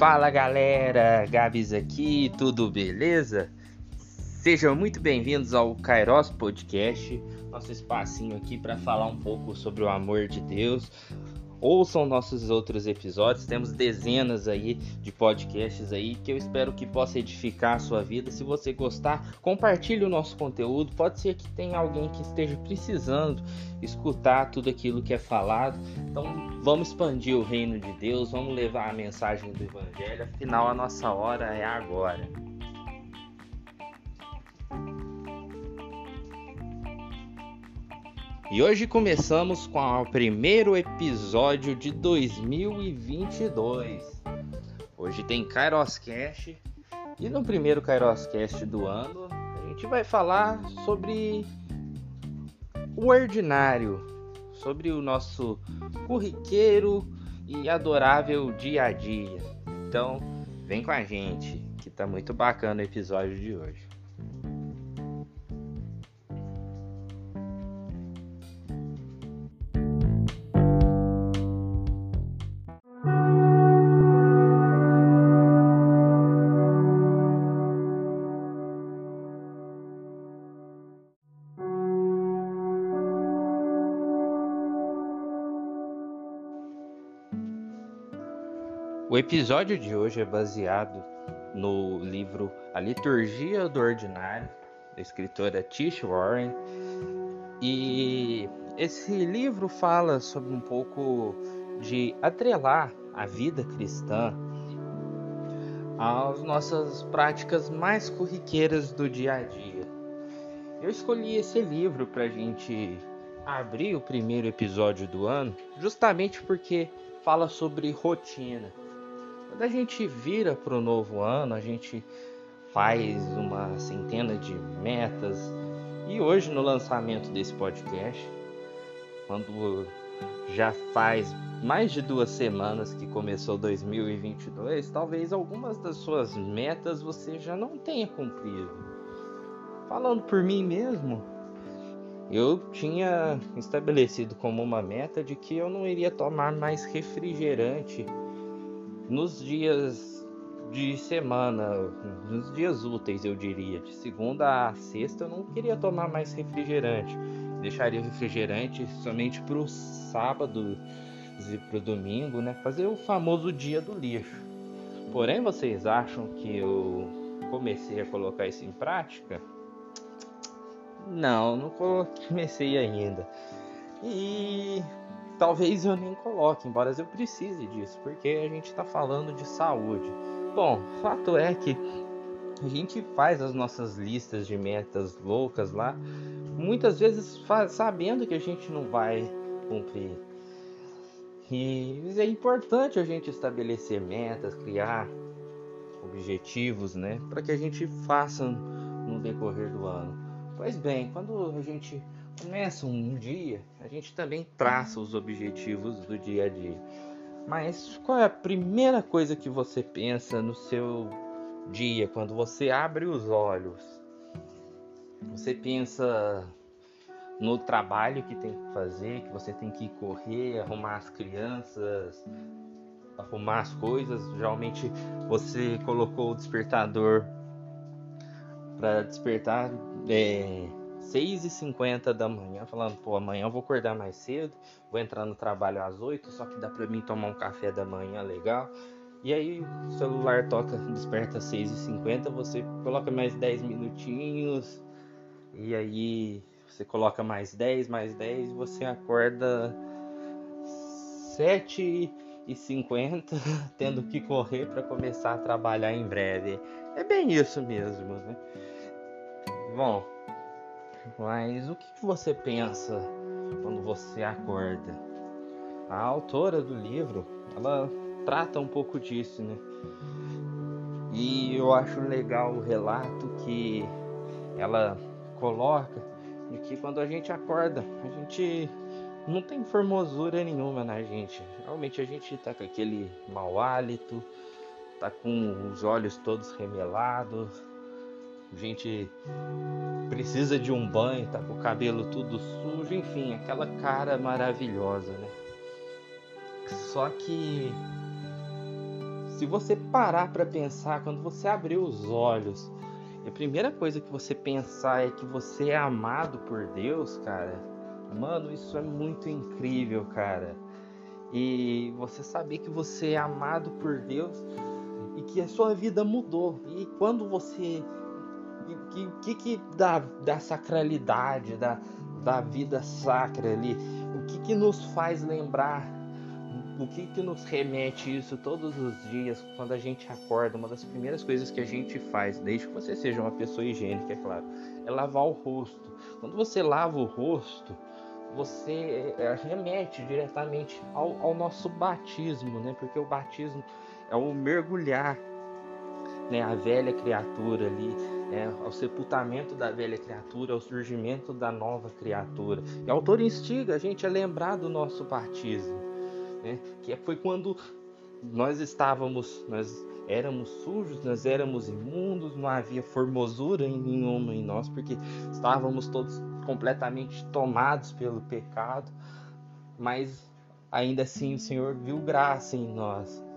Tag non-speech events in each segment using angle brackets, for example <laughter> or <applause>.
Fala galera, Gabs aqui, tudo beleza? Sejam muito bem-vindos ao Kairos Podcast, nosso espacinho aqui para falar um pouco sobre o amor de Deus, ouçam nossos outros episódios. Temos dezenas aí de podcasts aí que eu espero que possa edificar a sua vida. Se você gostar, compartilhe o nosso conteúdo. Pode ser que tenha alguém que esteja precisando escutar tudo aquilo que é falado. Então, vamos expandir o reino de Deus, vamos levar a mensagem do evangelho. Afinal, a nossa hora é agora. E hoje começamos com o primeiro episódio de 2022. Hoje tem Kairos Cast e no primeiro Kairos Cast do ano a gente vai falar sobre o ordinário, sobre o nosso corriqueiro e adorável dia a dia. Então, vem com a gente, que tá muito bacana o episódio de hoje. O episódio de hoje é baseado no livro A Liturgia do Ordinário, da escritora Tish Warren. E esse livro fala sobre um pouco de atrelar a vida cristã às nossas práticas mais corriqueiras do dia a dia. Eu escolhi esse livro para a gente abrir o primeiro episódio do ano, justamente porque fala sobre rotina. Quando a gente vira para o novo ano, a gente faz uma centena de metas. E hoje, no lançamento desse podcast, quando já faz mais de duas semanas que começou 2022, talvez algumas das suas metas você já não tenha cumprido. Falando por mim mesmo, eu tinha estabelecido como uma meta de que eu não iria tomar mais refrigerante nos dias de semana, nos dias úteis, eu diria, de segunda a sexta, eu não queria tomar mais refrigerante. Deixaria o refrigerante somente para o sábado e para o domingo, né? Fazer o famoso dia do lixo. Porém, vocês acham que eu comecei a colocar isso em prática? Não, não <laughs> comecei ainda. E talvez eu nem coloque, embora eu precise disso, porque a gente está falando de saúde. Bom, fato é que a gente faz as nossas listas de metas loucas lá, muitas vezes sabendo que a gente não vai cumprir. E é importante a gente estabelecer metas, criar objetivos, né, para que a gente faça no decorrer do ano. Pois bem, quando a gente começa um dia, a gente também traça os objetivos do dia a dia. Mas qual é a primeira coisa que você pensa no seu dia quando você abre os olhos? Você pensa no trabalho que tem que fazer, que você tem que correr, arrumar as crianças, arrumar as coisas. Geralmente você colocou o despertador para despertar é, 6h50 da manhã, falando, pô, amanhã eu vou acordar mais cedo, vou entrar no trabalho às 8, só que dá pra mim tomar um café da manhã legal. E aí o celular toca, <laughs> desperta às 6h50, você coloca mais 10 minutinhos, e aí você coloca mais 10, mais 10, e você acorda 7 e 50 <laughs> tendo que correr para começar a trabalhar em breve. É bem isso mesmo, né? Bom, mas o que você pensa quando você acorda? A autora do livro, ela trata um pouco disso, né? E eu acho legal o relato que ela coloca de que quando a gente acorda, a gente não tem formosura nenhuma na gente. Realmente a gente tá com aquele mau hálito, tá com os olhos todos remelados, gente precisa de um banho, tá com o cabelo tudo sujo, enfim, aquela cara maravilhosa, né? Só que se você parar para pensar, quando você abrir os olhos, a primeira coisa que você pensar é que você é amado por Deus, cara. Mano, isso é muito incrível, cara. E você saber que você é amado por Deus e que a sua vida mudou. E quando você. Que, que, que dá da sacralidade, da, da vida sacra ali? O que, que nos faz lembrar? O que, que nos remete isso todos os dias quando a gente acorda? Uma das primeiras coisas que a gente faz, desde que você seja uma pessoa higiênica, é claro, é lavar o rosto. Quando você lava o rosto, você é, remete diretamente ao, ao, nosso batismo, né? Porque o batismo é o mergulhar, né? A velha criatura ali, é, ao sepultamento da velha criatura, ao surgimento da nova criatura. E o autor instiga a gente a lembrar do nosso batismo, né? Que foi quando nós estávamos, nós éramos sujos, nós éramos imundos, não havia formosura nenhuma em nós, porque estávamos todos completamente tomados pelo pecado, mas ainda assim o Senhor viu graça em nós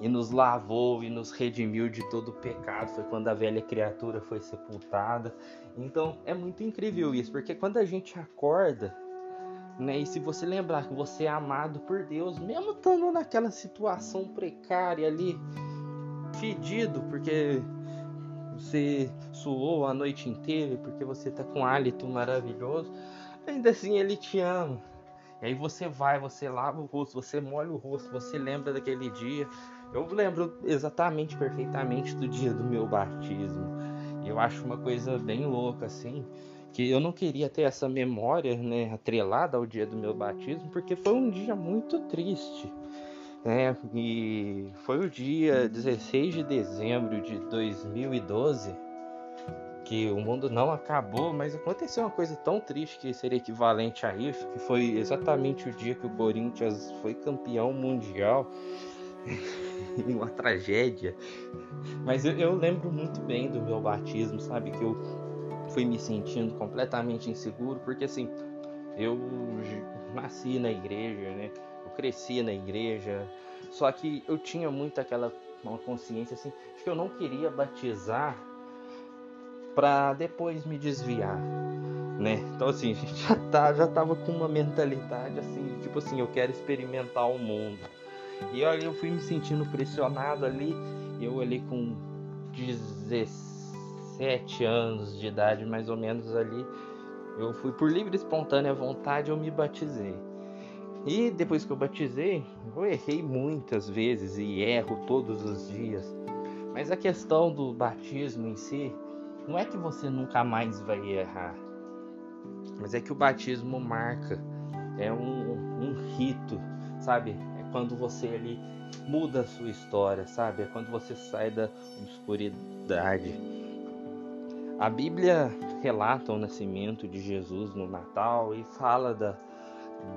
e nos lavou e nos redimiu de todo o pecado. Foi quando a velha criatura foi sepultada. Então é muito incrível isso, porque quando a gente acorda, né, e se você lembrar que você é amado por Deus, mesmo estando naquela situação precária ali, fedido, porque você suou a noite inteira, porque você está com um hálito maravilhoso, ainda assim ele te ama. E aí você vai, você lava o rosto, você molha o rosto, você lembra daquele dia. Eu lembro exatamente, perfeitamente do dia do meu batismo. Eu acho uma coisa bem louca assim, que eu não queria ter essa memória, né, atrelada ao dia do meu batismo, porque foi um dia muito triste. É, e foi o dia 16 de dezembro de 2012 que o mundo não acabou, mas aconteceu uma coisa tão triste que seria equivalente a isso, que foi exatamente o dia que o Corinthians foi campeão mundial. <laughs> uma tragédia. Mas eu, eu lembro muito bem do meu batismo, sabe? Que eu fui me sentindo completamente inseguro, porque assim, eu nasci na igreja, né? eu cresci na igreja, só que eu tinha muito aquela uma consciência assim de que eu não queria batizar para depois me desviar, né? Então assim, a <laughs> gente já tá já tava com uma mentalidade assim, tipo assim, eu quero experimentar o mundo. E ali eu fui me sentindo pressionado ali, eu ali com 17 anos de idade mais ou menos ali, eu fui por livre e espontânea vontade, eu me batizei. E depois que eu batizei, eu errei muitas vezes e erro todos os dias. Mas a questão do batismo em si, não é que você nunca mais vai errar, mas é que o batismo marca, é um, um rito, sabe? Quando você ali muda a sua história, sabe? É quando você sai da obscuridade. A Bíblia relata o nascimento de Jesus no Natal e fala da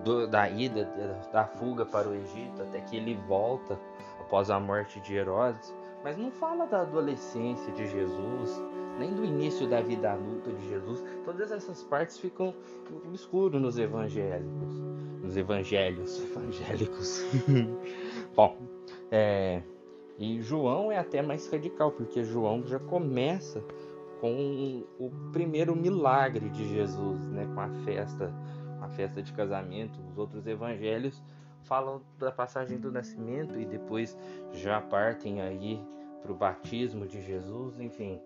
do, da ida, da fuga para o Egito, até que ele volta após a morte de Herodes, mas não fala da adolescência de Jesus, nem do início da vida adulta de Jesus. Todas essas partes ficam no escuro nos evangélicos, nos evangelhos evangélicos. <laughs> Bom, é, e João é até mais radical, porque João já começa com o primeiro milagre de Jesus, né, com a festa a festa de casamento, os outros evangelhos falam da passagem do nascimento e depois já partem aí para o batismo de Jesus, enfim.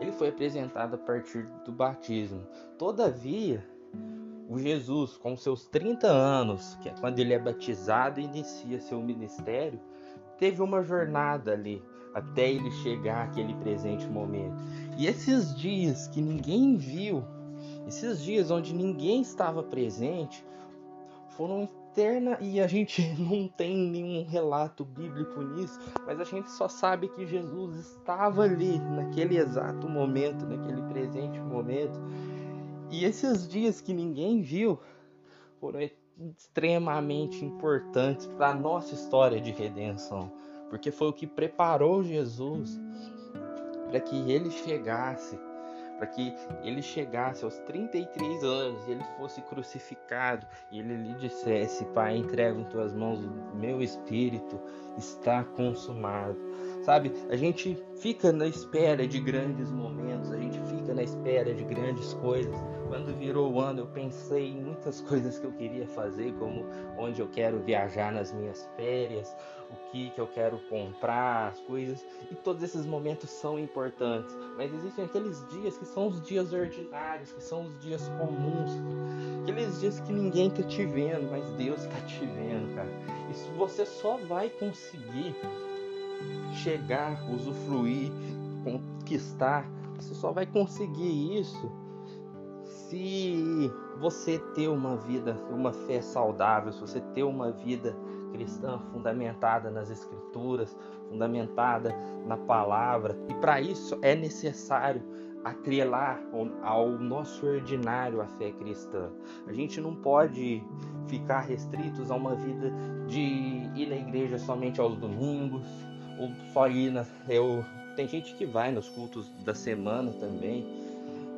Ele foi apresentado a partir do batismo. Todavia, o Jesus, com seus 30 anos, que é quando ele é batizado e inicia seu ministério, teve uma jornada ali até ele chegar àquele presente momento. E esses dias que ninguém viu esses dias onde ninguém estava presente foram eterna e a gente <laughs> não tem nenhum relato bíblico nisso, mas a gente só sabe que Jesus estava ali naquele exato momento, naquele presente momento. E esses dias que ninguém viu foram extremamente importantes para a nossa história de redenção, porque foi o que preparou Jesus para que ele chegasse para que ele chegasse aos 33 anos e ele fosse crucificado e ele lhe dissesse: Pai, entrego em tuas mãos o meu espírito, está consumado. Sabe, a gente fica na espera de grandes momentos, a gente fica na espera de grandes coisas. Quando virou o ano, eu pensei em muitas <laughs> coisas que eu queria fazer, como onde eu quero viajar nas minhas férias, o que, que eu quero comprar, as coisas. E todos esses momentos são importantes. Mas existem aqueles dias que são os dias ordinários, que são os dias comuns. Aqueles dias que ninguém tá te vendo, mas Deus tá te vendo, cara. Isso você só vai conseguir chegar, usufruir, conquistar. Você só vai conseguir isso se você ter uma vida, uma fé saudável, se você ter uma vida cristã fundamentada nas escrituras, fundamentada na palavra. E para isso é necessário atrelar ao nosso ordinário a fé cristã. A gente não pode ficar restritos a uma vida de ir na igreja somente aos domingos, ou só ir na. Eu, tem gente que vai nos cultos da semana também,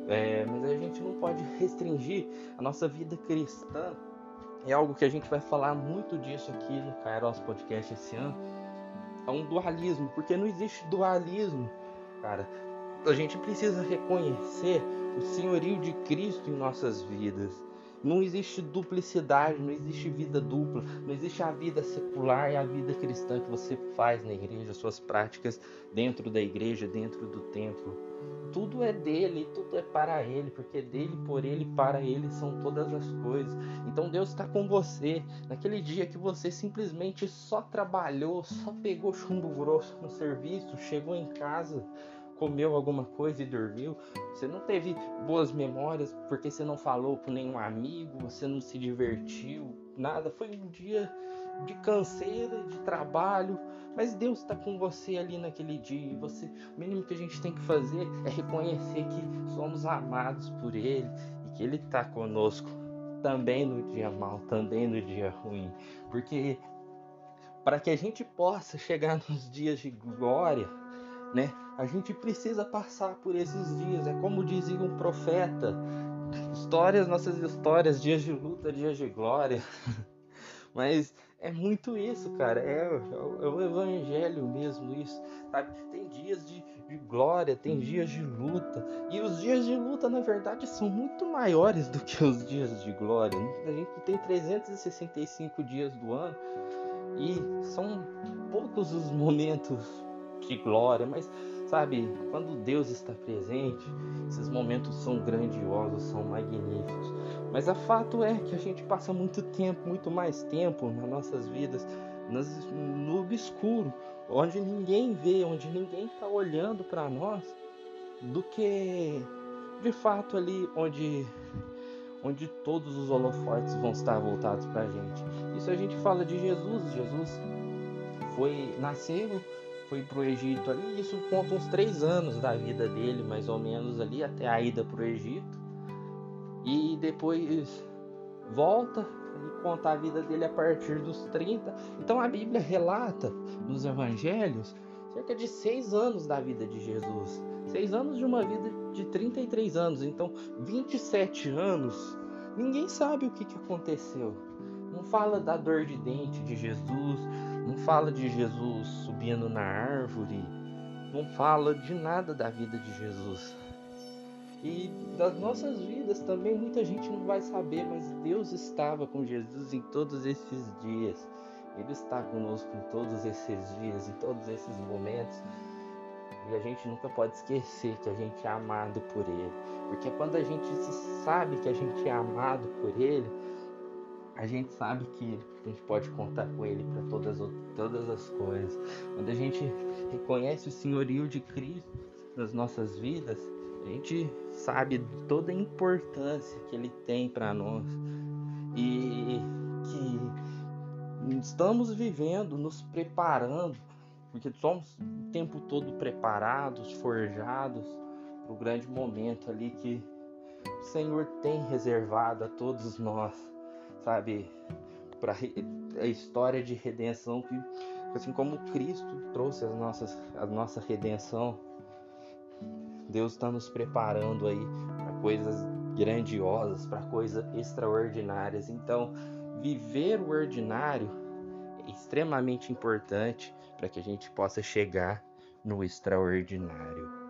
é, mas a gente não pode restringir a nossa vida cristã é algo que a gente vai falar muito disso aqui no Kairos Podcast esse ano. É um dualismo, porque não existe dualismo, cara. A gente precisa reconhecer o senhorio de Cristo em nossas vidas. Não existe duplicidade, não existe vida dupla, não existe a vida secular e a vida cristã que você faz na igreja, suas práticas dentro da igreja, dentro do templo. Tudo é dele, tudo é para ele, porque dele, por ele, para ele são todas as coisas. Então Deus está com você. Naquele dia que você simplesmente só trabalhou, só pegou chumbo grosso no serviço, chegou em casa, comeu alguma coisa e dormiu. Você não teve boas memórias porque você não falou com nenhum amigo, você não se divertiu, nada. Foi um dia de canseira, de trabalho, mas Deus está com você ali naquele dia. E você, o mínimo que a gente tem que fazer é reconhecer que somos amados por Ele e que Ele está conosco também no dia mal, também no dia ruim. Porque para que a gente possa chegar nos dias de glória, né? A gente precisa passar por esses dias. É como dizia um profeta: histórias, nossas histórias, dias de luta, dias de glória. <laughs> Mas é muito isso, cara. É, é, o evangelho mesmo, isso. Sabe? Tem dias de, de, glória, tem dias de luta. E os dias de luta, na verdade, são muito maiores do que os dias de glória. A gente tem 365 dias do ano e são poucos os momentos de glória, mas sabe, quando Deus está presente, esses momentos são grandiosos, são magníficos. Mas a fato é que a gente passa muito tempo, muito mais tempo nas nossas vidas nas, no obscuro, onde ninguém vê, onde ninguém está olhando para nós, do que de fato ali onde onde todos os holofotes vão estar voltados para a gente. Isso a gente fala de Jesus. Jesus foi nasceu, foi para o Egito ali. Isso conta uns três anos da vida dele, mais ou menos ali até a ida para o Egito e depois volta e conta a vida dele a partir dos 30. Então a Bíblia relata nos evangelhos cerca de seis anos da vida de Jesus. Seis anos de uma vida de 33 anos. Então, 27 anos, ninguém sabe o que, aconteceu. Não fala da dor de dente de Jesus, não fala de Jesus subindo na árvore, não fala de nada da vida de Jesus. E das nossas vidas também muita gente não vai saber, mas Deus estava com Jesus em todos esses dias. Ele está conosco em todos esses dias, em todos esses momentos. E a gente nunca pode esquecer que a gente é amado por Ele. Porque quando a gente sabe que a gente é amado por Ele, a gente sabe que a gente pode contar com Ele para todas, todas as coisas. Quando a gente reconhece o senhorio de Cristo nas nossas vidas, a gente sabe toda a importância que ele tem para nós e que estamos vivendo, nos preparando, porque somos o tempo todo preparados, forjados para o grande momento ali que o Senhor tem reservado a todos nós, sabe, para a história de redenção que assim como Cristo trouxe as nossas, a nossa redenção Deus está nos preparando aí para coisas grandiosas, para coisas extraordinárias. Então, viver o ordinário é extremamente importante para que a gente possa chegar no extraordinário.